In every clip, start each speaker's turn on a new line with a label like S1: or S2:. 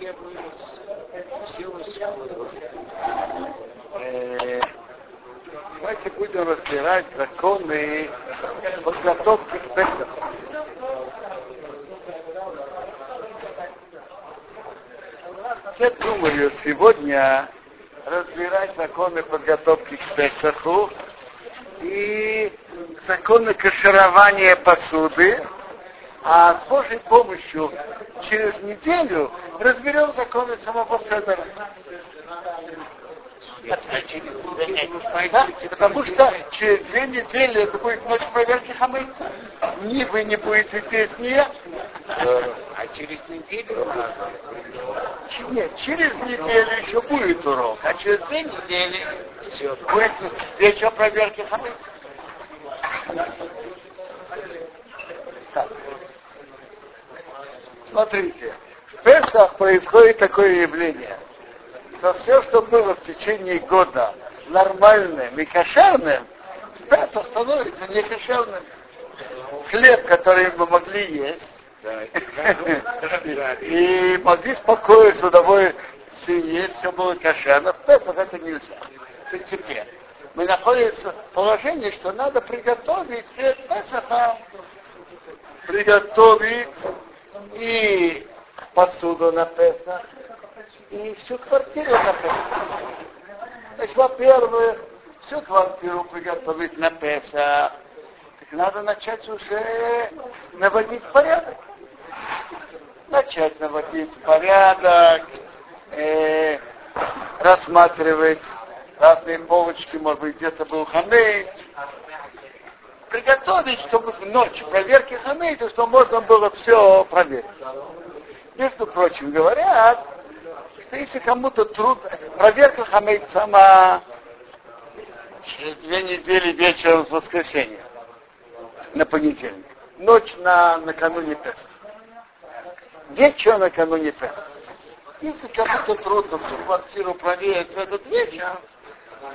S1: я бы силу секунду.
S2: Давайте будем разбирать законы подготовки к Песаху. Я думаю сегодня разбирать законы подготовки к Песаху и законы каширования посуды, а с Божьей помощью через неделю разберем законы самого Седора. Да? Потому что через две недели это будет ночь проверки хамыца. Ни вы не будете здесь, ни я.
S1: А через неделю
S2: Нет, через неделю еще будет урок, а через две недели будет вечер проверки хамыца. Смотрите, в Песах происходит такое явление, что все, что было в течение года нормальным и кошерным, в Песах становится некошерным. Хлеб, который мы могли есть, и могли спокойно с удовольствием есть, все было кошерно, в Песах это нельзя. Теперь. Мы находимся в положении, что надо приготовить перед Песахом, приготовить и посуду на Песах, и всю квартиру на Песах. Значит, во-первых, всю квартиру приготовить на Песах, так надо начать уже наводить порядок. Начать наводить порядок, э, рассматривать разные полочки, может быть, где-то был хамейт, приготовить, чтобы в ночь проверки хамейта, чтобы можно было все проверить. Между прочим, говорят, что если кому-то трудно, проверка хамейт сама через две недели вечером с воскресенья на понедельник. Ночь на накануне Песах. Вечер накануне Песах. Если кому-то трудно всю квартиру проверить в этот вечер,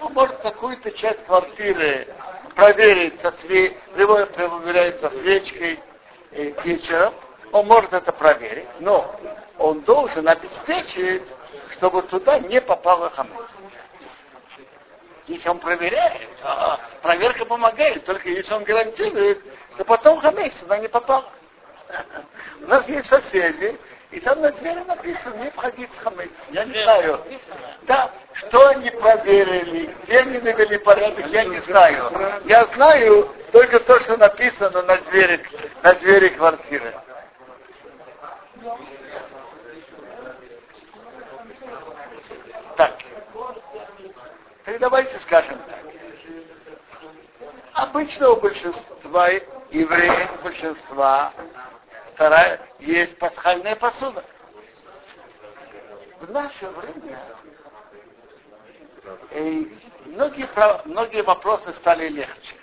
S2: он может какую-то часть квартиры проверить со све... Любой проверяет со свечкой вечером, он может это проверить, но он должен обеспечить, чтобы туда не попало хамец. Если он проверяет, то проверка помогает, только если он гарантирует, что потом хамец туда не попал. У нас есть соседи, и там на двери написано, не входить с хамец. Я не знаю. Да, что они проверили, где они навели порядок, я не знаю. Я знаю только то, что написано на двери, на двери квартиры. Так. Так давайте скажем так. Обычно у большинства евреев, большинства вторая, есть пасхальная посуда. В наше время и многие, многие вопросы стали легче.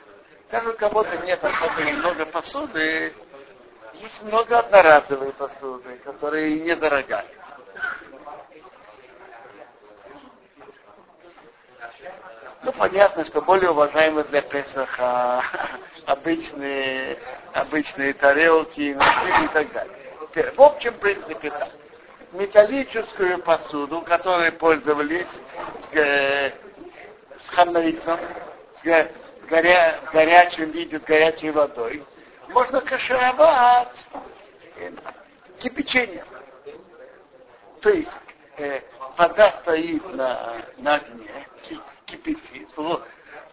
S2: Даже у кого-то нет особо много посуды, есть много одноразовой посуды, которая недорогая. Ну, понятно, что более уважаемые для Песаха обычные, обычные тарелки, и так далее. В общем, принципе, так. Металлическую посуду, которой пользовались с, э, с хамрицем, с горя, в горячем виде, с горячей водой, можно кашировать э, кипячением. То есть э, вода стоит на, на огне, кипятит,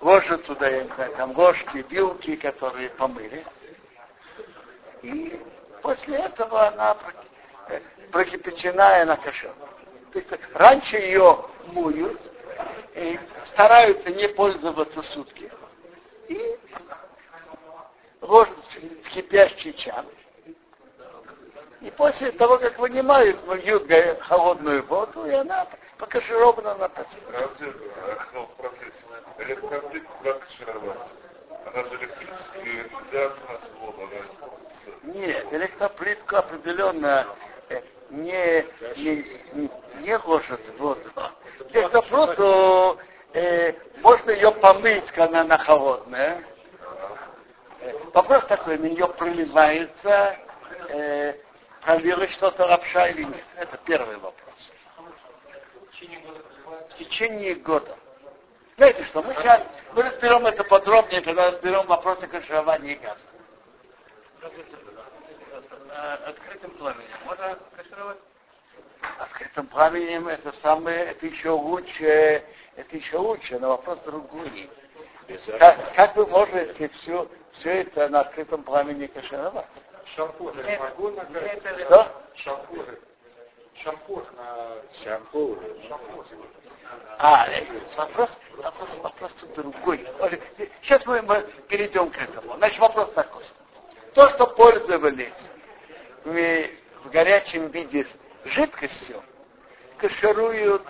S2: ложат туда, я не знаю, там ложки, вилки, которые помыли. И после этого она э, прокипячена и она. То есть раньше ее моют, и стараются не пользоваться сутки. И ложат в кипящий чан. И после того, как вынимают, вольют холодную воду, и она покаширована на посыл.
S3: Разве ну, в процессе электроплитку как кашировать? Она же электрическая, нельзя у нас воду, она
S2: Нет, электроплитку определенно э, не, не, не, не ложат в воду. Электроплитку э, можно ее помыть, когда она холодная. Э, вопрос такой, на нее проливается э, пролилось что-то лапша или нет. Это первый вопрос. В течение года. Знаете что, мы сейчас мы разберем это подробнее, когда разберем вопросы каширования газа.
S1: Открытым пламенем. Можно кашировать?
S2: Открытым пламенем это самое, это еще лучше, это еще лучше, но вопрос другой. Как, как вы можете все, все это на открытом пламени кашировать?
S3: Шампуры могу на
S2: Что?
S3: Шампуры. Шампур на...
S1: Шампур.
S2: А, э, вопрос, вопрос, вопрос другой. Сейчас мы, мы перейдем к этому. Значит, вопрос такой. То, что пользовались в, горячем виде жидкостью, кашируют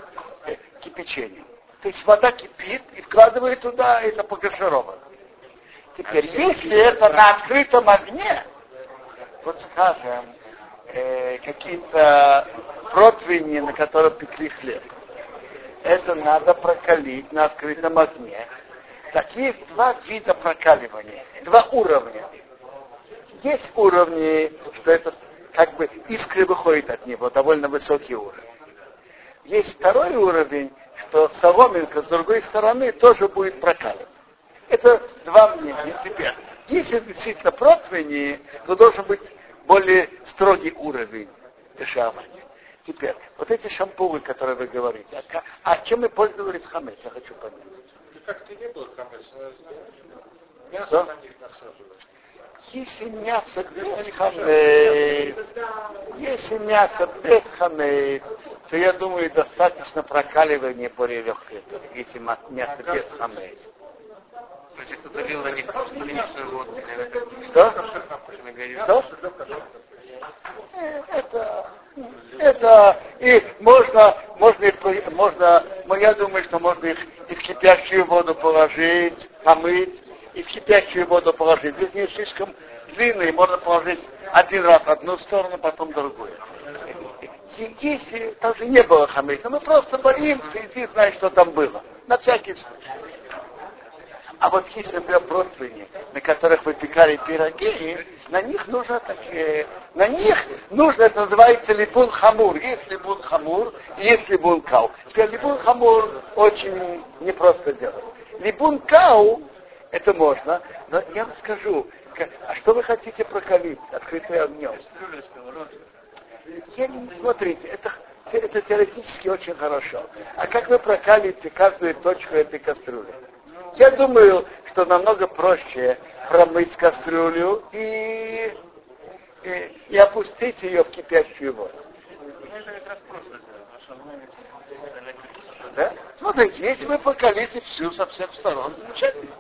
S2: э, кипячением. То есть вода кипит и вкладывает туда, это покашировано. Теперь, если это на открытом огне, вот скажем, э, какие-то противни, на которых пекли хлеб, это надо прокалить на открытом огне. Так есть два вида прокаливания, два уровня. Есть уровни, что это как бы искры выходят от него, довольно высокий уровень. Есть второй уровень, что соломинка с другой стороны тоже будет прокаливать. Это два мнения. Теперь, если действительно противни, то должен быть более строгий уровень дешевания. Теперь, вот эти шампуры, которые вы говорите, а, а чем мы пользовались хамец, я хочу понять.
S3: Как-то не было хамец, мясо
S2: Да?
S3: на них насаживают.
S2: Если мясо без хамец, если мясо без хамец, то я думаю, достаточно прокаливания более легкое, если мясо без хамец.
S1: Если кто-то лил на них приличную воду,
S2: Что? Что? Э, Это, это и можно, можно, их можно, ну, я думаю, что можно их и в кипящую воду положить, помыть, и в кипящую воду положить. Если не слишком длинные, можно положить один раз одну сторону, потом другую. И Если там же не было хамыка, мы просто боимся, и ты знаешь, что там было. На всякий случай. А вот если, например, противни, на которых выпекали пироги, на них нужно такие, на них нужно, это называется липун хамур. Есть липун хамур, есть липун кау. Теперь липун хамур очень непросто делать. Липун кау, это можно, но я вам скажу, а что вы хотите прокалить открытым огнем? Я не- смотрите, это, это теоретически очень хорошо. А как вы прокалите каждую точку этой кастрюли? Я думаю, что намного проще промыть кастрюлю и, и, и опустить ее в кипящую воду. Да? Смотрите, если вы покалите всю со всех сторон, замечательно.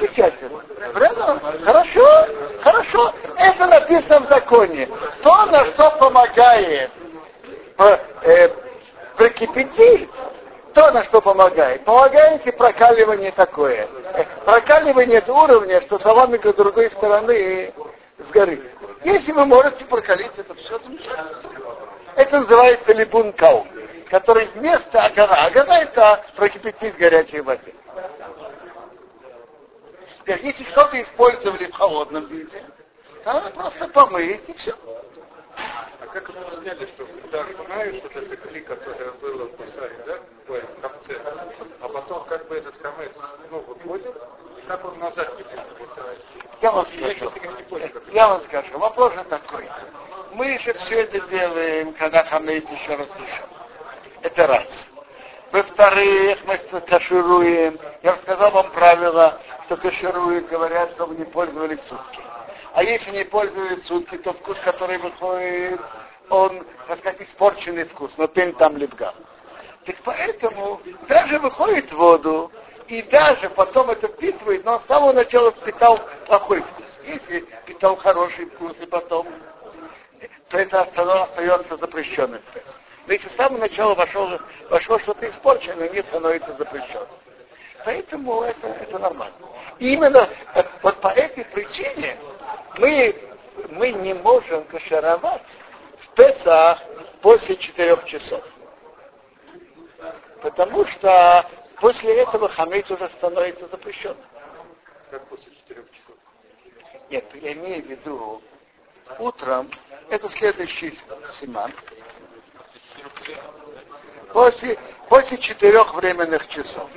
S2: Замечательно. Правильно? Хорошо, хорошо. Это написано в законе. То, на что помогает по- э, прокипятить, то, на что помогает. Помогает и прокаливание такое. Прокаливание это уровня, что соломинка с другой стороны сгорит. Если вы можете прокалить, это все замечательно. Это называется либункау, который вместо агара. Агара это прокипятить горячей воде. Теперь, если что-то использовали в холодном виде, надо просто помыть и все.
S3: А как вы сняли, что когда окунаешь вот это кли, которое было в Бусаре, да, ой, в конце, а потом как бы этот хамец, ну, выходит, и как он назад не будет?
S2: Я вам скажу. Я вам скажу. Вопрос же такой. Мы же все это делаем, когда хамейт еще разрешен. Это раз. Во-вторых, мы кашируем. Я рассказал вам правила, что кашируют, говорят, чтобы не пользовались сутки. А если не пользовались сутки, то вкус, который выходит, он, так сказать, испорченный вкус, но пень там лепгал. Так поэтому даже выходит в воду, и даже потом это впитывает, но с самого начала впитал плохой вкус. Если впитал хороший вкус, и потом, то это остается запрещенным. Но если с самого начала вошло, вошло что-то испорченное, не становится запрещенным. Поэтому это, это нормально. И именно э, вот по этой причине мы, мы не можем кашировать в Песах после четырех часов. Потому что после этого хамец уже становится запрещенным.
S3: как после четырех часов.
S2: Нет, я имею в виду, утром, это следующий семан, после, после четырех временных часов.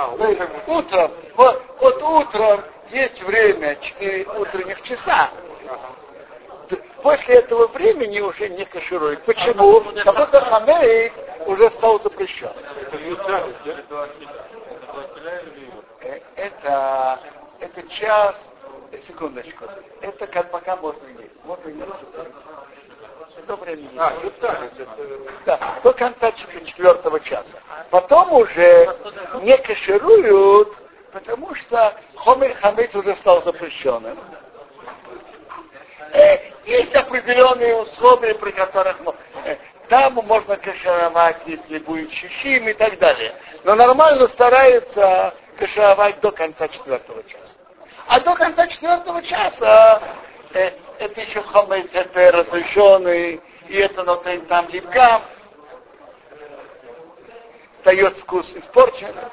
S3: А,
S2: есть утром, вот, вот утром есть время, 4 утренних часа. После этого времени уже не каширует. Почему? Потому что хамейт уже стал запрещен.
S3: это?
S2: Э, Это, это час, э, секундочку, это как пока можно есть. Можно есть. До времени.
S3: А, нейтральность, это...
S2: Да, до конца чет- четвертого часа. Потом уже не кашируют, потому что хомер хамец уже стал запрещенным. Э, есть определенные условия, при которых э, там можно кашировать, если будет щищим и так далее. Но нормально старается кашировать до конца четвертого часа. А до конца четвертого часа э, это еще хамец, это разрешенный, и это нотен там липкам. Дает вкус испорченный.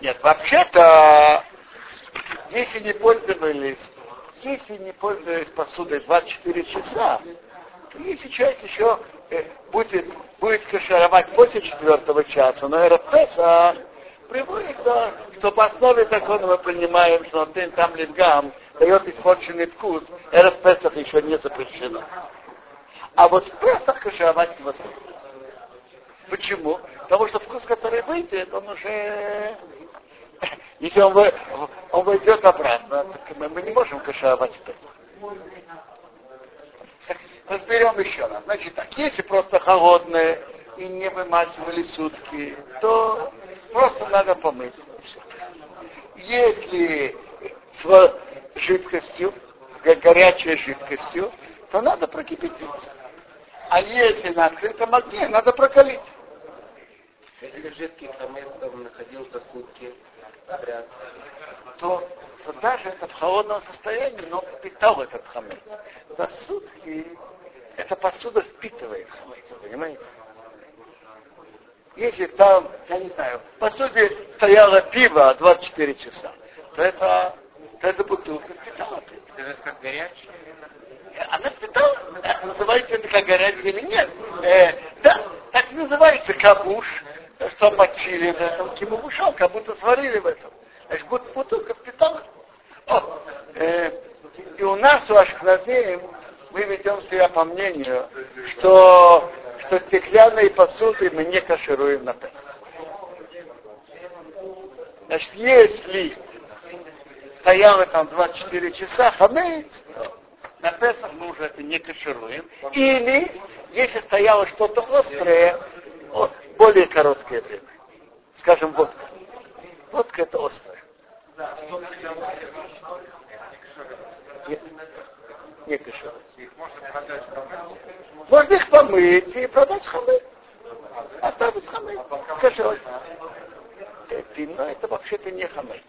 S2: Нет, вообще-то, если не пользовались, если не пользовались посудой 24 часа, то если человек еще э, будет, будет кашировать после четвертого часа, но РПСа приводит, да, что по основе закона мы принимаем, что он там литгам дает испорченный вкус, РПС еще не запрещено. А вот в Песах кашировать невозможно. Почему? Потому что вкус, который выйдет, он уже... Если он, вы- он войдет обратно, так мы, мы не можем кашировать Песах. Так, Разберем еще раз. Значит так, если просто холодное и не вымачивали сутки, то просто надо помыть. Если с жидкостью, го- горячей жидкостью, то надо прокипятить. А если на открытом огне, надо прокалить.
S1: Если жидкий хамец там находился сутки подряд,
S2: то, то даже это в холодном состоянии, но впитал этот хамец. За сутки эта посуда впитывает хамец, понимаете? Если там, я не знаю, в посуде стояло пиво 24 часа, то это, то эта бутылка впитала
S1: это как горячий.
S2: Она впитала, это называется это как горячий или нет. Э, да, так называется кабуш, что мочили в этом кимубушом, как будто сварили в этом. Значит, бут- бутылка впитала. О, э, и у нас, у Ашкназеем, мы ведем себя по мнению, что, что стеклянные посуды мы не кашируем на Песах. Значит, если стояло там 24 часа хамец, на Песах мы уже это не кашируем. Или, если стояло что-то острое, более короткое время. Скажем, водка. Водка это острое. Не.
S3: Их можно
S2: их помыть и продать хамец. Оставить хамец. Кашируем. Э, Вино это вообще-то не хамец.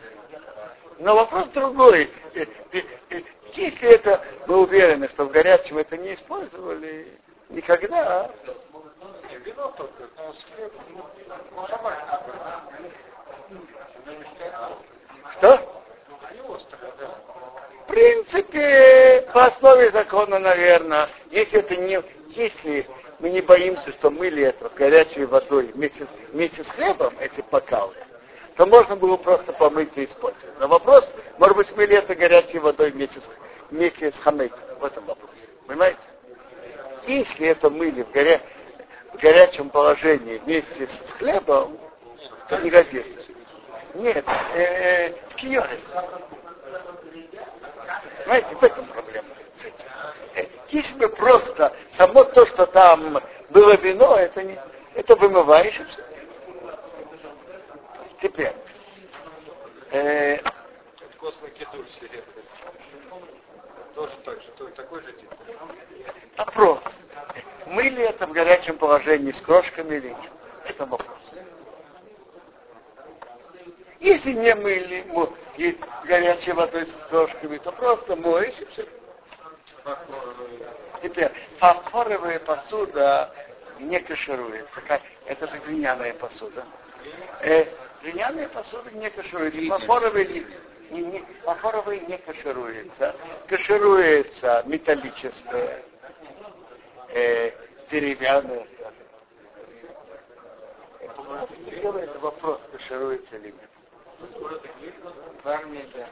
S2: Но вопрос другой. Э, э, Если это мы уверены, что в горячем это не использовали никогда,
S3: вино. Ну,
S2: что?
S3: не острое, да.
S2: В принципе, по основе закона, наверное, если это не, если мы не боимся, что мыли это горячей водой вместе, вместе с хлебом, эти бокалы, то можно было просто помыть и использовать. Но вопрос, может быть, мыли это горячей водой вместе с, вместе с хамейцем. В этом вопрос. Понимаете? Если это мыли в, горя... в горячем положении вместе с хлебом, то не годится. Нет, э, в киоре. Понимаете, в этом проблема. Если бы просто само то, что там было вино, это не, это вымываешь. Теперь, э.
S3: Тоже так же, то- такой же тип.
S2: вопрос. Мыли это в горячем положении с крошками или нет? Это вопрос. Если не мыли и горячей водой с крошками, то просто моешь и все. Теперь, фарфоровая посуда не кашируется. Это же глиняная посуда. Э, глиняная посуда не кашируется. Фарфоровая ли- Не, не, фарфоровые не кашируется. Кашируется металлическое, э, деревянное. Это вопрос, кашируется или нет. Армии, да.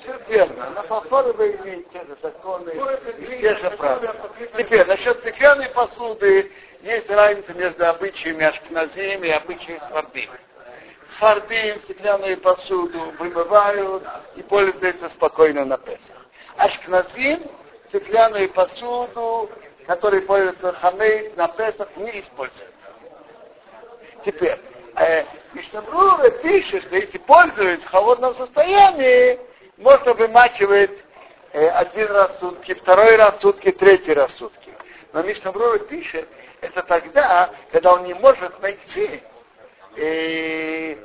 S2: Все верно. На фарфоре вы имеете те же законы и те же правила. Теперь, насчет стеклянной посуды есть разница между обычаями ашкназим и обычаями свардим. Свардим стеклянную посуду вымывают и пользуются спокойно на Песах. Ашкназим стеклянную посуду, которой пользуются хамей на Песах, не используют. Теперь, э, Мишнабрура пишет, что если пользуются в холодном состоянии, можно вымачивать э, один раз в сутки, второй раз в сутки, третий раз в сутки. Но Мишнабрура пишет, это тогда, когда он не может найти э,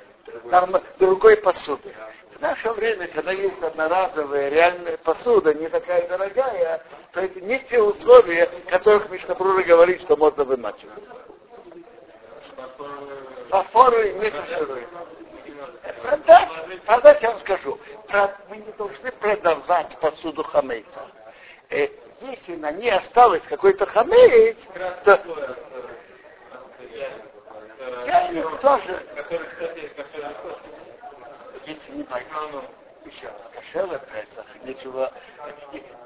S2: там, другой посуды. В наше время, когда есть одноразовая реальная посуда, не такая дорогая, то это не те условия, которых Мишнабрура говорит, что можно вымачивать. Фарфору не каширует. Продать, продать я вам скажу, мы не должны продавать посуду хамейца. Э, если на ней осталось какой-то хамейц, то я не тоже. Если не пойму, еще раз, кошелы Песах, ничего.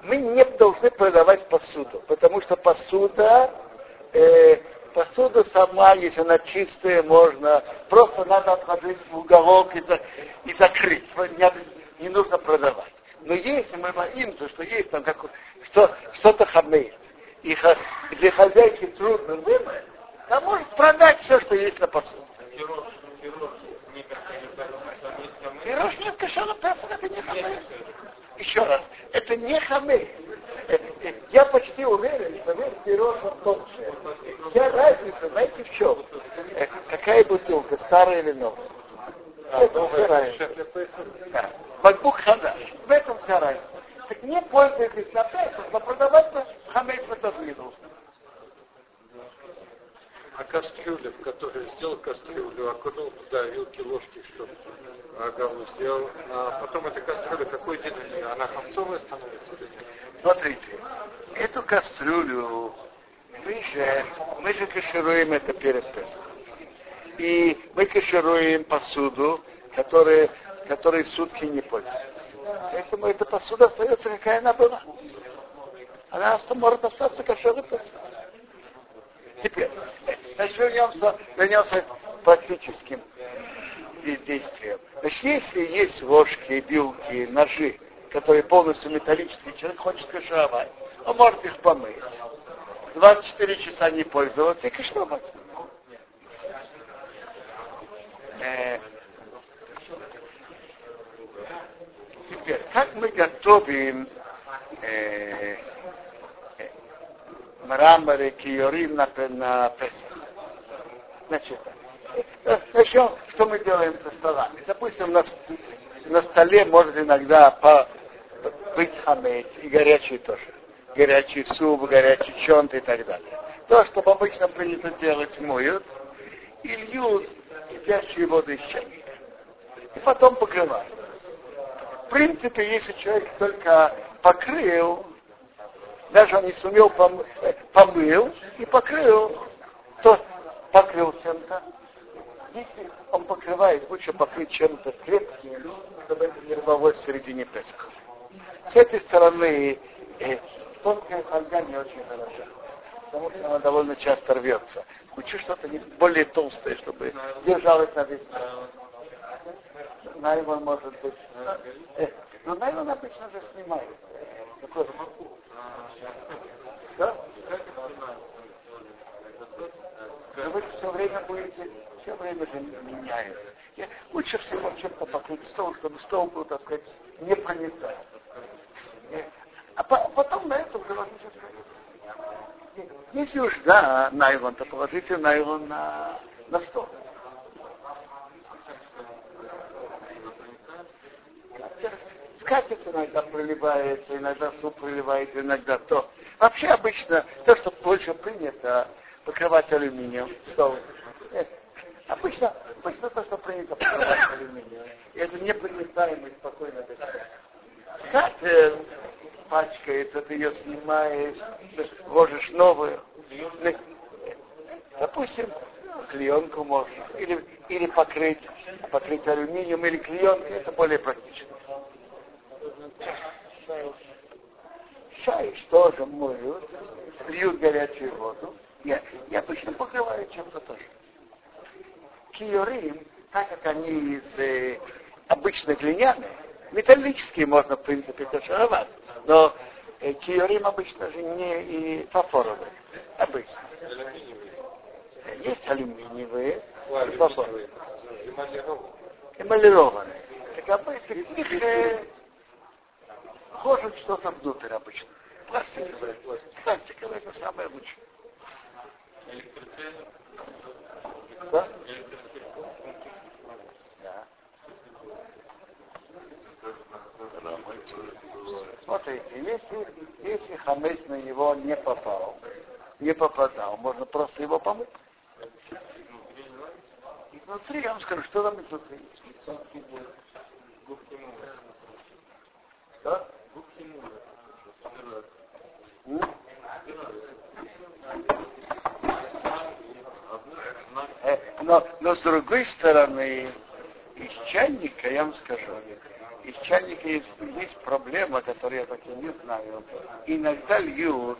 S2: Мы не должны продавать посуду, потому что посуда э, посуду сама, если она чистая, можно. Просто надо отложить в уголок и, за, и закрыть. Не, не нужно продавать. Но если мы боимся, что есть там как, что, что-то хамеет, и для хозяйки трудно вымыть, она может продать все, что есть на посуду. Пирож нет кошера Песах, это не хамеет. Еще раз, это не хамеет. Я почти уверен, что весь пирог толще. Вся разница, знаете, в чем? Какая бутылка, старая или новая? А, новая, да. Бакбук хадаш. В этом вся разница. Так не пользуйтесь на Песах, но продавать на хамейс в.
S3: А кастрюля, в которой сделал кастрюлю, окунул туда вилки, ложки, чтобы агаву сделал, а потом эта кастрюля, какой день она хамцовая становится или нет?
S2: Смотрите, эту кастрюлю мы же, мы же кашируем это перед Песохом. И мы кашируем посуду, которая, которой сутки не пользуются. Поэтому эта посуда остается, какая она была. Она может остаться кошерной Песохом. Теперь, значит, вернемся, вернемся к практическим действиям. Значит, если есть ложки, вилки, ножи, которые полностью металлические, человек хочет кашировать, он может их помыть. 24 часа не пользоваться и кашировать. Э, теперь, как мы готовим э, мраморы, киорим на, на Песах? Значит, э, начнем, что мы делаем со столами. Допустим, на, на столе может иногда по, быть хамец и горячий тоже. Горячий суп, горячий чонт и так далее. То, что обычно принято делать, моют и льют кипящие воды из чайника. И потом покрывают. В принципе, если человек только покрыл, даже он не сумел пом- э, помыл и покрыл, то покрыл чем-то. Если он покрывает, лучше покрыть чем-то крепким, чтобы это не рвалось в середине Песаха. С этой стороны э, тонкая фольга не очень хороша, потому что она довольно часто рвется. Лучше что-то более толстое, чтобы держалось на весь Найлон может быть. Э, но найлон обычно же снимает. Такой... Да? Но вы все время будете, все время же меняется. Лучше всего чем-то покрыть стол, чтобы стол был, так сказать, не проницаем. А потом на этом говорите Если уж да, найлон, то положите найлон на, на стол. Скатерть иногда проливается, иногда суп проливается, иногда то. Вообще обычно то, что больше принято, покрывать алюминием стол. Обычно, обычно то, что принято покрывать алюминием. И это непроницаемый спокойно дышать. Как э, пачкается, ты ее снимаешь, ложишь новую. Допустим, клеенку можно. Или, или покрыть, покрыть алюминием или клеенкой, это более практично. Чай тоже моют, льют горячую воду. Я, я обычно покрываю чем-то тоже. Киорим, так как они из э, обычно глиняные, металлические можно, в принципе, кашировать. Но э, киорим обычно же не и фарфоровые. Обычно. Есть алюминиевые, и фарфоровые. Эмалированные. Так обычно их э, входит что-то внутрь обычно. Пластиковое. Пластиковое это самое лучшее. Да? Да. Смотрите, если, если хамец на него не попал, не попадал, можно просто его помыть. Изнутри, я вам скажу, что там изнутри. Что? Э, но, но с другой стороны, из чайника, я вам скажу, из чайника есть, есть проблема, которую я так и не знаю. Иногда льют,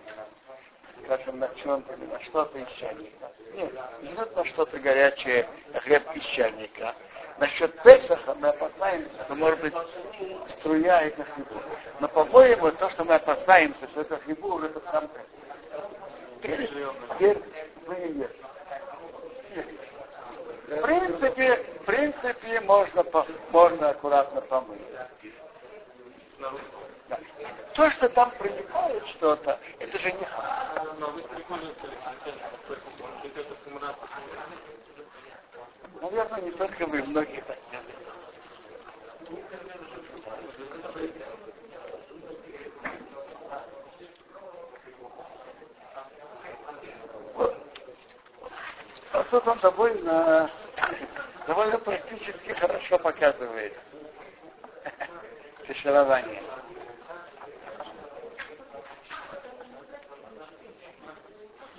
S2: скажем, на чем-то на что-то из чайника. Нет, льют на что-то горячее хлеб из чайника. Насчет Песаха мы опасаемся, что может быть струя это хлебу. Но, по-моему, то, что мы опасаемся, что это хлебу, это сам Теперь, теперь вы не ешьте. В принципе, в принципе, можно, можно аккуратно помыть. Да. То, что там проникает что-то, это же не Наверное, не только вы, многие так А тут он довольно, довольно практически хорошо показывает фиширование.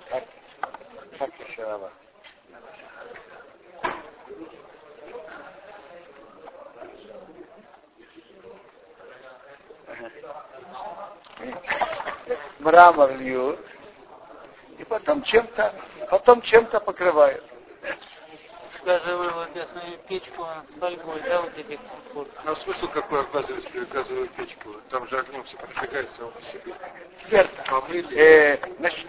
S2: Как, как фишировать? Мрамор льют, потом чем-то, потом чем-то покрывают.
S1: Даже вот если печку с фольгой, да, вот эти
S3: А смысл какой оказывается при газовую печку? Там же огнем все прожигается само по себе.
S2: Верно.
S3: Помыли.
S2: Э, значит,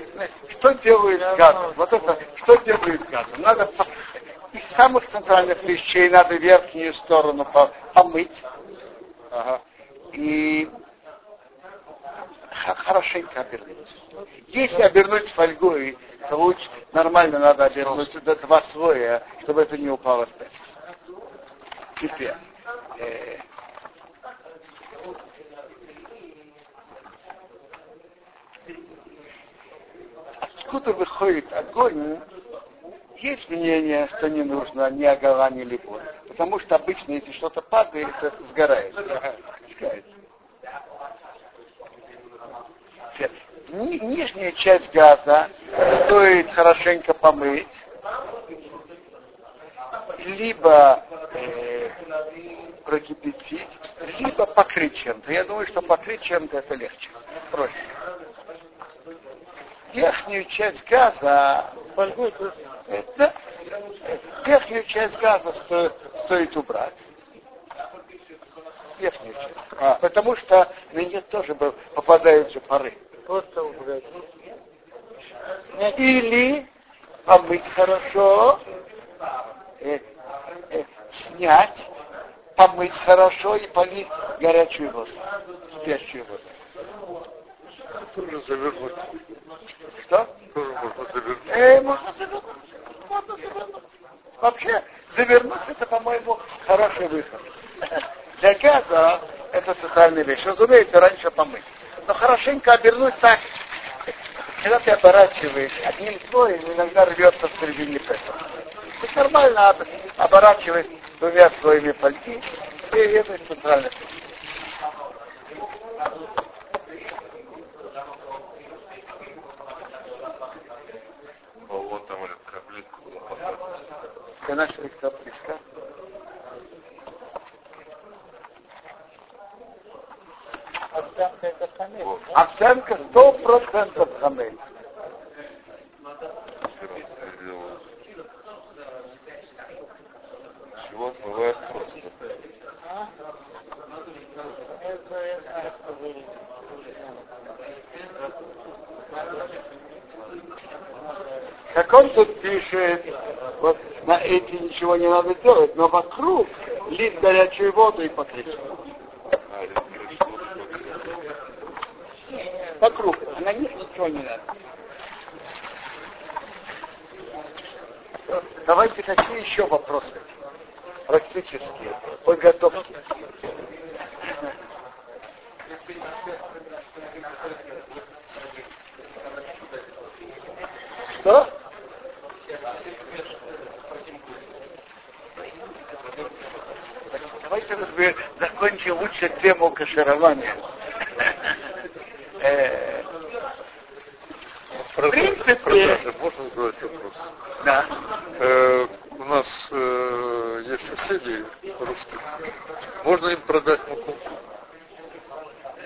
S2: что делают с газом? Вот это, что делают с газом? Надо по- из самых центральных вещей надо верхнюю сторону по- помыть.
S3: Ага.
S2: И хорошенько обернуть. Если обернуть фольгой, то лучше нормально надо обернуть до два слоя, чтобы это не упало в песок. Теперь. э, откуда выходит огонь, есть мнение, что не нужно ни агала, ни липон. Потому что обычно, если что-то падает, это сгорает. Сгорает. Ни- нижняя часть газа стоит хорошенько помыть, либо э, прокипятить, либо покрыть чем-то. Я думаю, что покрыть чем-то это легче, проще. Верхнюю часть газа, это, верхнюю часть газа стоит, стоит убрать. Верхнюю часть. Потому что на нее тоже попадают же пары.
S1: Просто убрать.
S2: Или помыть хорошо, э, э, снять, помыть хорошо и полить горячую воду, спящую воду.
S3: Тоже завернуть.
S2: Что?
S3: Тоже можно завернуть.
S2: Э, можно завернуть. Можно завернуть. Вообще, завернуть это, по-моему, хороший выход. Для газа это социальная вещь. Разумеется, раньше помыть. Но хорошенько обернуть так, когда ты оборачиваешь одним слоем, иногда рвется в середине песа. Так нормально оборачивать двумя своими пальти, и это центральный
S3: Вот там этот каплетка была.
S2: Это
S1: Овсянка это хамец.
S2: Овсянка сто процентов хамец.
S3: Чего отмывает просто?
S2: Как он тут пишет, вот на эти ничего не надо делать, но вокруг лить горячую воду и покрыть.
S3: А, или пришло,
S2: Вокруг, а на них ничего не надо. Давайте какие еще вопросы? Практические, подготовки. Что? Давайте закончим лучше тему каширования. Э, В принципе,
S3: Продажи. Можно задать вопрос?
S2: да.
S3: Э, у нас э, есть соседи русские. Можно им продать муку?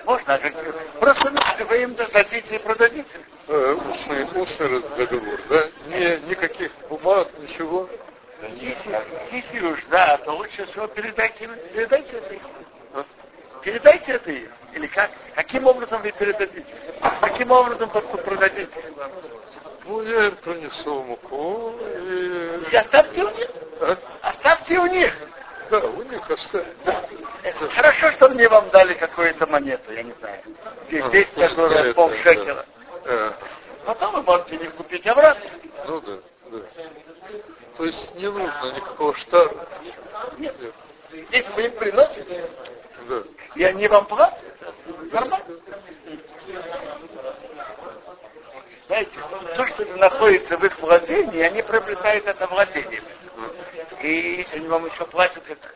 S2: Можно, а просто вы им дадите и продадите.
S3: Э, устный, устный договор, да? Не, никаких бумаг, ничего.
S2: Если, если уж да, то лучше всего передайте, передайте это им. Передайте это им. Или как? Каким образом вы передадите? Каким образом продадите?
S3: Ну, я им принесу муку и...
S2: И оставьте у них.
S3: А?
S2: Оставьте у них.
S3: Да, у них оставить.
S2: Это Хорошо, что мне вам дали какую-то монету, я не знаю.
S3: А,
S2: 10
S3: ну,
S2: долларов,
S3: да,
S2: пол
S3: да,
S2: шекела.
S3: Э,
S2: Потом вы можете их купить обратно.
S3: ну да, да. То есть не нужно никакого штата.
S2: Нет. Если вы им приносите,
S3: Да.
S2: И они вам платят, нормально. Знаете, то, что находится в их владении, они приобретают это владение. И они вам еще платят это.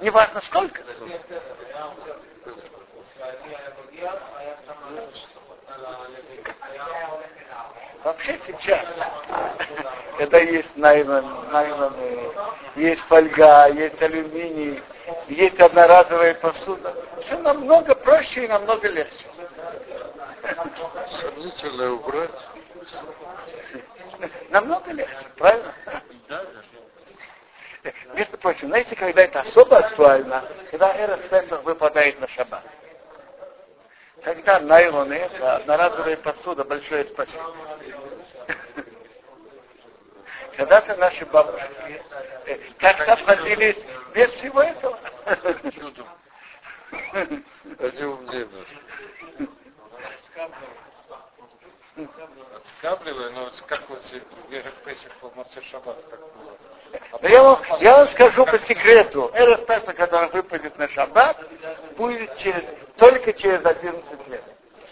S2: Неважно сколько. Вообще сейчас, когда есть найлон, найлоны, есть фольга, есть алюминий, есть одноразовая посуда, все намного проще и намного легче.
S3: Сомнительное убрать.
S2: Намного легче, правильно? Между прочим, знаете, когда это особо актуально, когда эра Песах выпадает на шаббат. Когда найлон и это одноразовая посуда, большое спасибо. Когда-то наши бабушки э, как-то обходились без всего этого.
S3: Чудом. Они умнее нас. Отскабливая, но как вот в Песах по Моце Шаббат, как было.
S2: Но я вам, я вам скажу по секрету. Эра Песах, который выпадет на шаббат, будет через, только через 11 лет.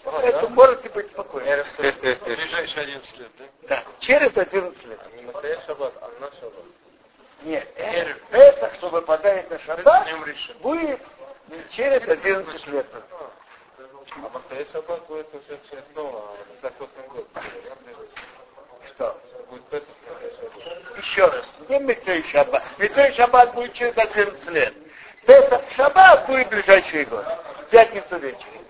S2: Это можете быть спокойны.
S3: Ближайшие 11 лет, да?
S2: Да, через 11 лет.
S3: Не Моце Шаббат, а на Шаббат.
S2: Нет, Эр Песах, что выпадает на Шаббат, будет через 11 лет.
S3: А повторить Шаббат будет уже через снова, на Сахотном году.
S2: Что?
S3: Будет Песах,
S2: Еще раз, не Митцей Шаббат. Митцей Шаббат будет через 11 лет. Песах Шаббат будет в ближайший год. Пятница вечером.